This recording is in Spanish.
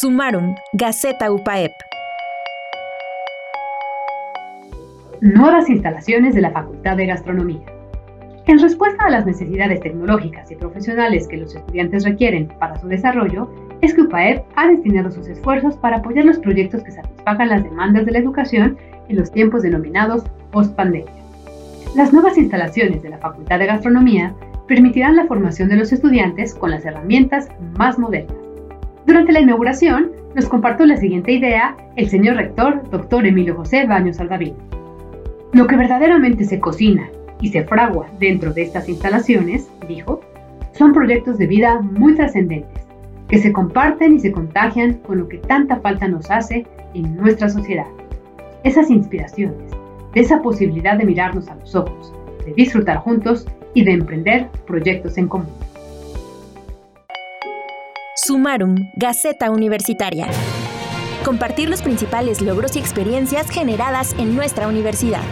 Sumaron, Gaceta UPAEP. Nuevas instalaciones de la Facultad de Gastronomía. En respuesta a las necesidades tecnológicas y profesionales que los estudiantes requieren para su desarrollo, es que UPAEP ha destinado sus esfuerzos para apoyar los proyectos que satisfagan las demandas de la educación en los tiempos denominados post-pandemia. Las nuevas instalaciones de la Facultad de Gastronomía permitirán la formación de los estudiantes con las herramientas más modernas. Durante la inauguración, nos compartió la siguiente idea el señor rector, doctor Emilio José Baños Aldavín. Lo que verdaderamente se cocina y se fragua dentro de estas instalaciones, dijo, son proyectos de vida muy trascendentes, que se comparten y se contagian con lo que tanta falta nos hace en nuestra sociedad. Esas inspiraciones, de esa posibilidad de mirarnos a los ojos, de disfrutar juntos y de emprender proyectos en común. Sumarum, Gaceta Universitaria. Compartir los principales logros y experiencias generadas en nuestra universidad.